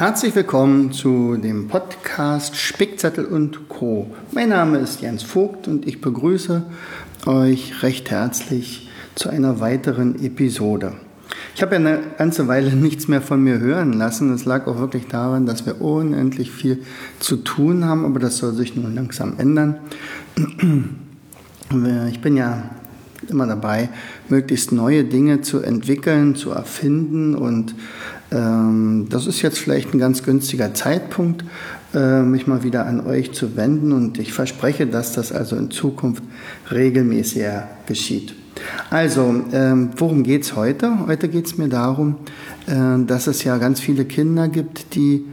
Herzlich willkommen zu dem Podcast Spickzettel und Co. Mein Name ist Jens Vogt und ich begrüße euch recht herzlich zu einer weiteren Episode. Ich habe ja eine ganze Weile nichts mehr von mir hören lassen. Es lag auch wirklich daran, dass wir unendlich viel zu tun haben, aber das soll sich nun langsam ändern. Ich bin ja immer dabei, möglichst neue Dinge zu entwickeln, zu erfinden und das ist jetzt vielleicht ein ganz günstiger Zeitpunkt, äh, mich mal wieder an euch zu wenden und ich verspreche, dass das also in Zukunft regelmäßiger geschieht. Also, ähm, worum geht es heute? Heute geht es mir darum, äh, dass es ja ganz viele Kinder gibt, die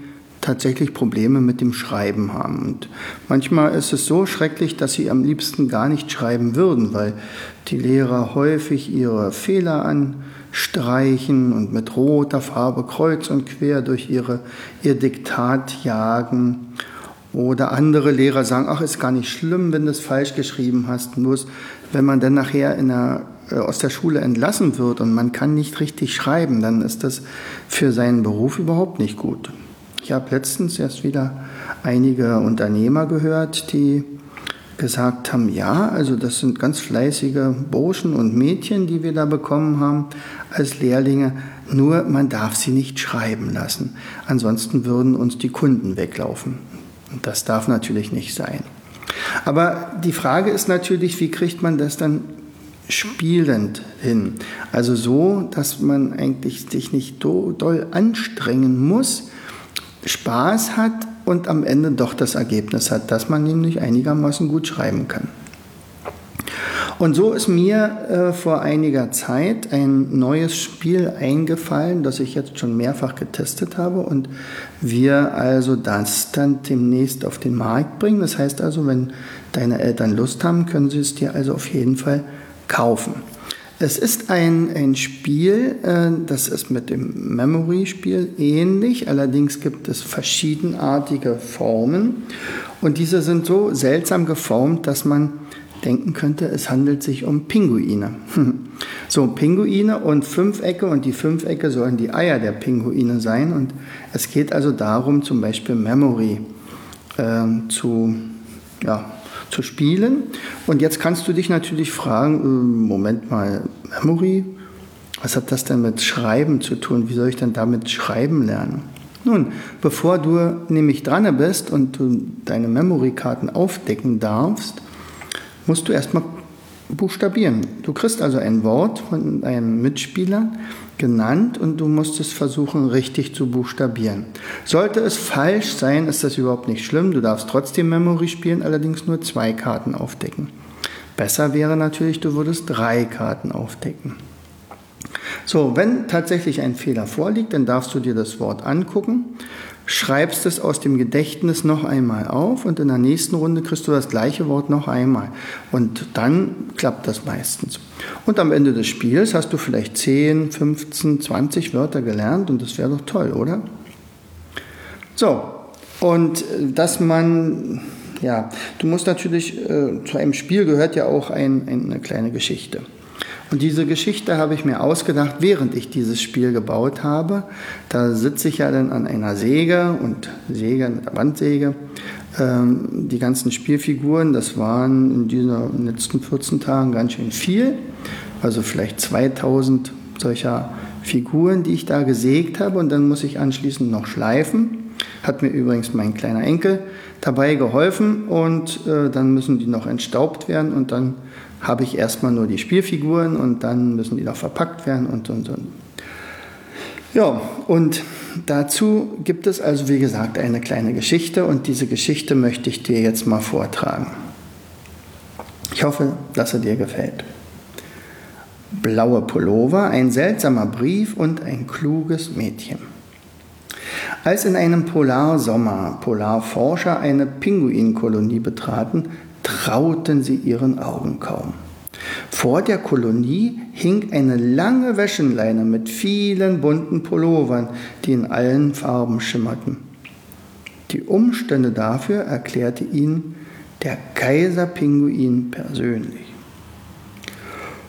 tatsächlich Probleme mit dem Schreiben haben. Und manchmal ist es so schrecklich, dass sie am liebsten gar nicht schreiben würden, weil die Lehrer häufig ihre Fehler anstreichen und mit roter Farbe kreuz und quer durch ihre, ihr Diktat jagen. Oder andere Lehrer sagen, ach, ist gar nicht schlimm, wenn du es falsch geschrieben hast. Bloß wenn man dann nachher in der, äh, aus der Schule entlassen wird und man kann nicht richtig schreiben, dann ist das für seinen Beruf überhaupt nicht gut. Ich habe letztens erst wieder einige Unternehmer gehört, die gesagt haben, ja, also das sind ganz fleißige Burschen und Mädchen, die wir da bekommen haben als Lehrlinge, nur man darf sie nicht schreiben lassen. Ansonsten würden uns die Kunden weglaufen. Und das darf natürlich nicht sein. Aber die Frage ist natürlich, wie kriegt man das dann spielend hin? Also so, dass man eigentlich sich nicht doll anstrengen muss, Spaß hat und am Ende doch das Ergebnis hat, dass man nämlich einigermaßen gut schreiben kann. Und so ist mir äh, vor einiger Zeit ein neues Spiel eingefallen, das ich jetzt schon mehrfach getestet habe und wir also das dann demnächst auf den Markt bringen. Das heißt also, wenn deine Eltern Lust haben, können sie es dir also auf jeden Fall kaufen. Es ist ein, ein Spiel, äh, das ist mit dem Memory-Spiel ähnlich, allerdings gibt es verschiedenartige Formen und diese sind so seltsam geformt, dass man denken könnte, es handelt sich um Pinguine. so, Pinguine und Fünfecke und die Fünfecke sollen die Eier der Pinguine sein und es geht also darum, zum Beispiel Memory äh, zu, ja, zu spielen. Und jetzt kannst du dich natürlich fragen, äh, Moment mal, Memory, was hat das denn mit Schreiben zu tun? Wie soll ich denn damit schreiben lernen? Nun, bevor du nämlich dran bist und du deine Memory-Karten aufdecken darfst, musst du erstmal buchstabieren. Du kriegst also ein Wort von einem Mitspieler genannt und du musst es versuchen richtig zu buchstabieren. Sollte es falsch sein, ist das überhaupt nicht schlimm. Du darfst trotzdem Memory spielen, allerdings nur zwei Karten aufdecken. Besser wäre natürlich, du würdest drei Karten aufdecken. So, wenn tatsächlich ein Fehler vorliegt, dann darfst du dir das Wort angucken schreibst es aus dem Gedächtnis noch einmal auf und in der nächsten Runde kriegst du das gleiche Wort noch einmal. Und dann klappt das meistens. Und am Ende des Spiels hast du vielleicht 10, 15, 20 Wörter gelernt und das wäre doch toll, oder? So, und äh, dass man, ja, du musst natürlich, äh, zu einem Spiel gehört ja auch ein, eine kleine Geschichte. Und diese Geschichte habe ich mir ausgedacht, während ich dieses Spiel gebaut habe. Da sitze ich ja dann an einer Säge und Säge mit der Bandsäge. Ähm, die ganzen Spielfiguren, das waren in diesen letzten 14 Tagen ganz schön viel. Also vielleicht 2000 solcher Figuren, die ich da gesägt habe. Und dann muss ich anschließend noch schleifen. Hat mir übrigens mein kleiner Enkel dabei geholfen. Und äh, dann müssen die noch entstaubt werden und dann habe ich erstmal nur die Spielfiguren und dann müssen die noch verpackt werden und und und. Ja, und dazu gibt es also, wie gesagt, eine kleine Geschichte und diese Geschichte möchte ich dir jetzt mal vortragen. Ich hoffe, dass er dir gefällt. Blaue Pullover, ein seltsamer Brief und ein kluges Mädchen. Als in einem Polarsommer Polarforscher eine Pinguinkolonie betraten, trauten sie ihren Augen kaum. Vor der Kolonie hing eine lange Wäschenleine mit vielen bunten Pullovern, die in allen Farben schimmerten. Die Umstände dafür erklärte ihnen der Kaiserpinguin persönlich.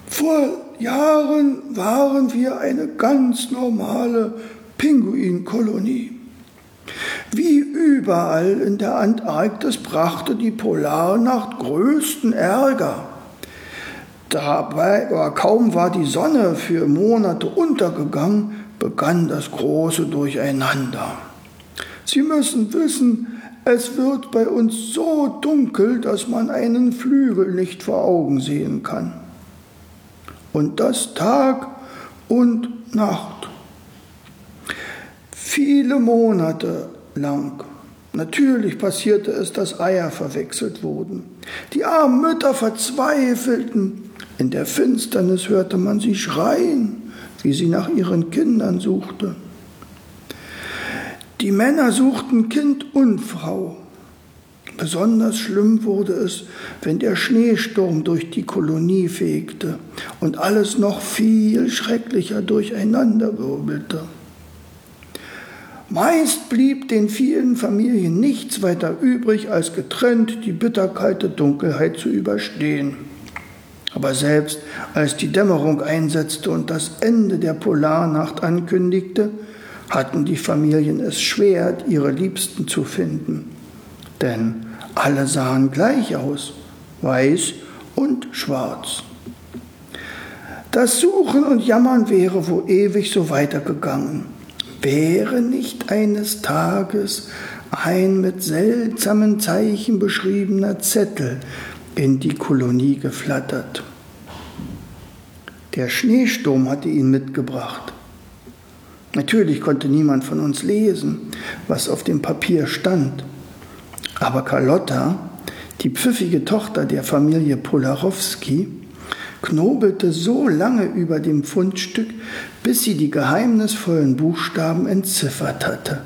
Vor Jahren waren wir eine ganz normale Pinguinkolonie. Wie überall in der Antarktis brachte die Polarnacht größten Ärger. Dabei, aber kaum war die Sonne für Monate untergegangen, begann das große Durcheinander. Sie müssen wissen, es wird bei uns so dunkel, dass man einen Flügel nicht vor Augen sehen kann. Und das Tag und Nacht. Viele Monate lang. Natürlich passierte es, dass Eier verwechselt wurden. Die armen Mütter verzweifelten. In der Finsternis hörte man sie schreien, wie sie nach ihren Kindern suchte. Die Männer suchten Kind und Frau. Besonders schlimm wurde es, wenn der Schneesturm durch die Kolonie fegte und alles noch viel schrecklicher durcheinanderwirbelte. Meist blieb den vielen Familien nichts weiter übrig, als getrennt die bitterkalte Dunkelheit zu überstehen. Aber selbst als die Dämmerung einsetzte und das Ende der Polarnacht ankündigte, hatten die Familien es schwer, ihre Liebsten zu finden. Denn alle sahen gleich aus, weiß und schwarz. Das Suchen und Jammern wäre wohl ewig so weitergegangen, wäre nicht eines Tages ein mit seltsamen Zeichen beschriebener Zettel in die Kolonie geflattert. Der Schneesturm hatte ihn mitgebracht. Natürlich konnte niemand von uns lesen, was auf dem Papier stand. Aber Carlotta, die pfiffige Tochter der Familie Polarowski, knobelte so lange über dem Fundstück, bis sie die geheimnisvollen Buchstaben entziffert hatte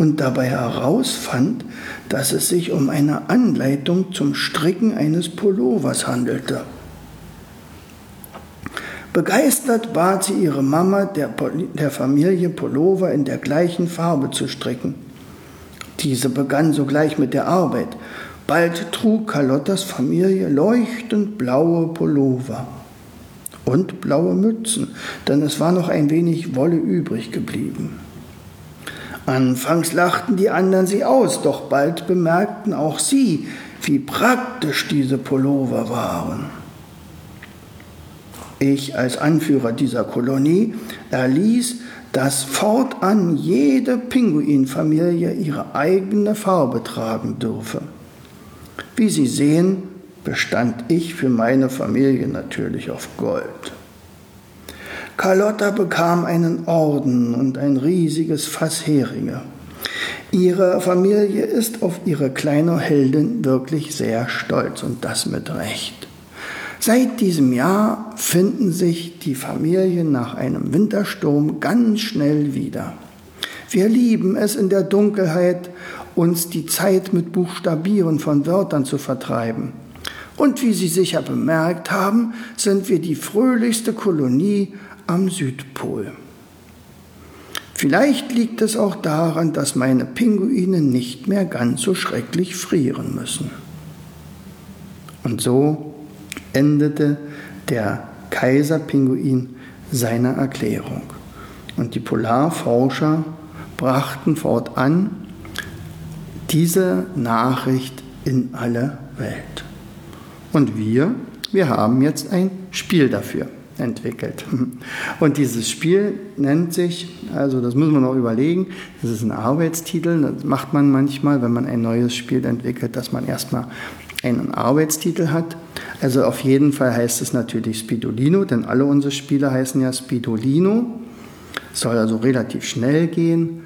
und dabei herausfand, dass es sich um eine Anleitung zum Stricken eines Pullovers handelte. Begeistert bat sie ihre Mama, der, der Familie Pullover in der gleichen Farbe zu stricken. Diese begann sogleich mit der Arbeit. Bald trug Carlottas Familie leuchtend blaue Pullover und blaue Mützen, denn es war noch ein wenig Wolle übrig geblieben. Anfangs lachten die anderen sie aus, doch bald bemerkten auch sie, wie praktisch diese Pullover waren. Ich als Anführer dieser Kolonie erließ, dass fortan jede Pinguinfamilie ihre eigene Farbe tragen dürfe. Wie Sie sehen, bestand ich für meine Familie natürlich auf Gold. Carlotta bekam einen Orden und ein riesiges Fass Heringe. Ihre Familie ist auf ihre kleine Heldin wirklich sehr stolz und das mit Recht. Seit diesem Jahr finden sich die Familien nach einem Wintersturm ganz schnell wieder. Wir lieben es in der Dunkelheit, uns die Zeit mit Buchstabieren von Wörtern zu vertreiben. Und wie Sie sicher bemerkt haben, sind wir die fröhlichste Kolonie am Südpol. Vielleicht liegt es auch daran, dass meine Pinguine nicht mehr ganz so schrecklich frieren müssen. Und so endete der Kaiserpinguin seine Erklärung. Und die Polarforscher brachten fortan diese Nachricht in alle Welt. Und wir, wir haben jetzt ein Spiel dafür entwickelt. Und dieses Spiel nennt sich, also das muss man noch überlegen, das ist ein Arbeitstitel, das macht man manchmal, wenn man ein neues Spiel entwickelt, dass man erstmal einen Arbeitstitel hat. Also auf jeden Fall heißt es natürlich Spidolino, denn alle unsere Spiele heißen ja Spidolino. Soll also relativ schnell gehen.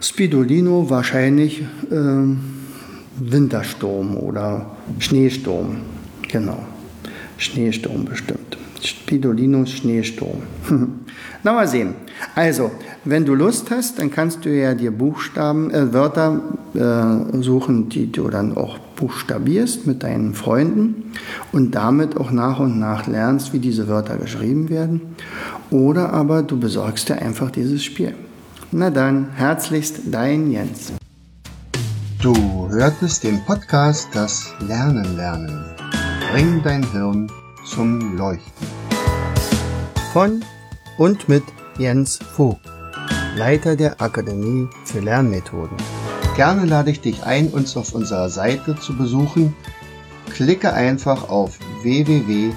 Spidolino wahrscheinlich äh, Wintersturm oder Schneesturm. Genau, Schneesturm bestimmt. Spidolinos Schneesturm. Na mal sehen. Also, wenn du Lust hast, dann kannst du ja dir Buchstaben, äh, Wörter äh, suchen, die du dann auch buchstabierst mit deinen Freunden und damit auch nach und nach lernst, wie diese Wörter geschrieben werden. Oder aber du besorgst dir einfach dieses Spiel. Na dann, herzlichst dein Jens. Du hörtest den Podcast Das Lernen lernen. Bring dein Hirn zum Leuchten. Von und mit Jens Vogt, Leiter der Akademie für Lernmethoden. Gerne lade ich dich ein, uns auf unserer Seite zu besuchen. Klicke einfach auf www.afl-jv.de.